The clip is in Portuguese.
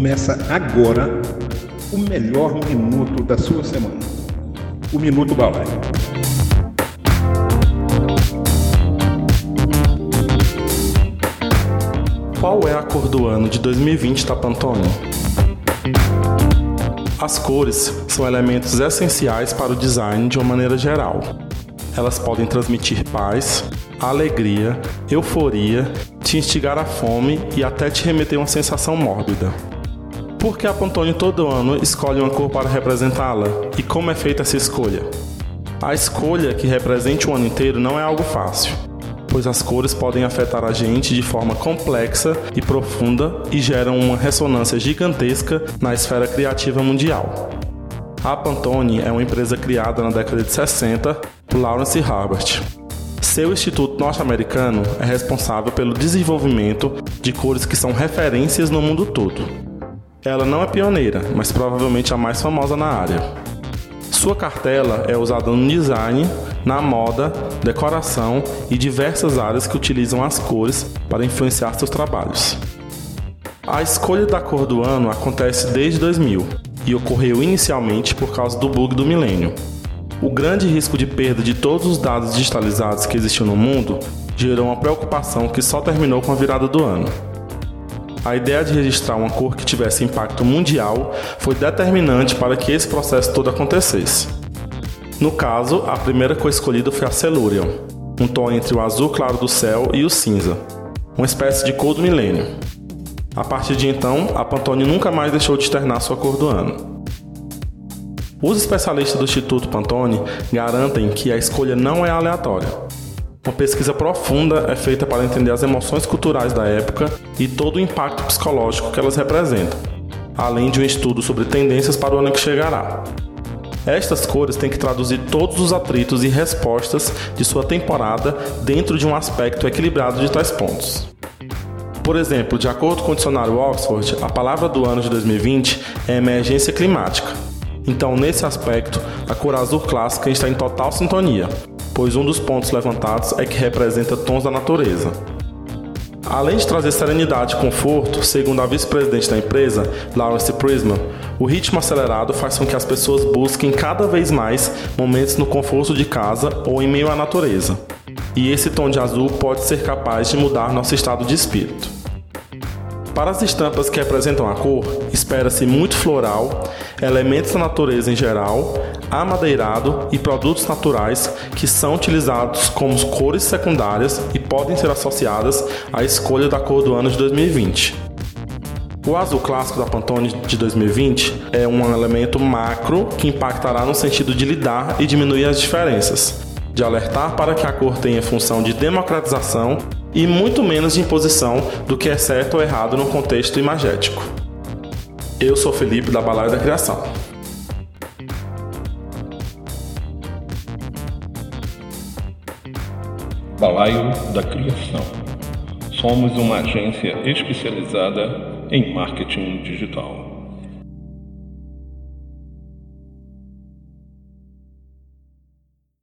Começa agora o melhor minuto da sua semana. O Minuto Balaio. Qual é a cor do ano de 2020 da? As cores são elementos essenciais para o design de uma maneira geral. Elas podem transmitir paz, alegria, euforia, te instigar à fome e até te remeter uma sensação mórbida. Por que a Pantone todo ano escolhe uma cor para representá-la e como é feita essa escolha? A escolha que represente o ano inteiro não é algo fácil, pois as cores podem afetar a gente de forma complexa e profunda e geram uma ressonância gigantesca na esfera criativa mundial. A Pantone é uma empresa criada na década de 60 por Lawrence Harbert. Seu instituto norte-americano é responsável pelo desenvolvimento de cores que são referências no mundo todo. Ela não é pioneira, mas provavelmente a mais famosa na área. Sua cartela é usada no design, na moda, decoração e diversas áreas que utilizam as cores para influenciar seus trabalhos. A escolha da cor do ano acontece desde 2000 e ocorreu inicialmente por causa do bug do milênio. O grande risco de perda de todos os dados digitalizados que existiam no mundo gerou uma preocupação que só terminou com a virada do ano. A ideia de registrar uma cor que tivesse impacto mundial foi determinante para que esse processo todo acontecesse. No caso, a primeira cor escolhida foi a Celurion, um tom entre o azul claro do céu e o cinza, uma espécie de cor do milênio. A partir de então, a Pantone nunca mais deixou de externar sua cor do ano. Os especialistas do Instituto Pantone garantem que a escolha não é aleatória, uma pesquisa profunda é feita para entender as emoções culturais da época e todo o impacto psicológico que elas representam, além de um estudo sobre tendências para o ano que chegará. Estas cores têm que traduzir todos os atritos e respostas de sua temporada dentro de um aspecto equilibrado de tais pontos. Por exemplo, de acordo com o dicionário Oxford, a palavra do ano de 2020 é emergência climática. Então, nesse aspecto, a cor azul clássica está em total sintonia, pois um dos pontos levantados é que representa tons da natureza. Além de trazer serenidade e conforto, segundo a vice-presidente da empresa, Lawrence Prisman, o ritmo acelerado faz com que as pessoas busquem cada vez mais momentos no conforto de casa ou em meio à natureza. E esse tom de azul pode ser capaz de mudar nosso estado de espírito. Para as estampas que representam a cor, espera-se muito floral, elementos da natureza em geral, amadeirado e produtos naturais que são utilizados como cores secundárias e podem ser associadas à escolha da cor do ano de 2020. O azul clássico da Pantone de 2020 é um elemento macro que impactará no sentido de lidar e diminuir as diferenças, de alertar para que a cor tenha função de democratização e muito menos de imposição do que é certo ou errado no contexto imagético. Eu sou Felipe da Balaio da Criação. Balaio da Criação. Somos uma agência especializada em marketing digital.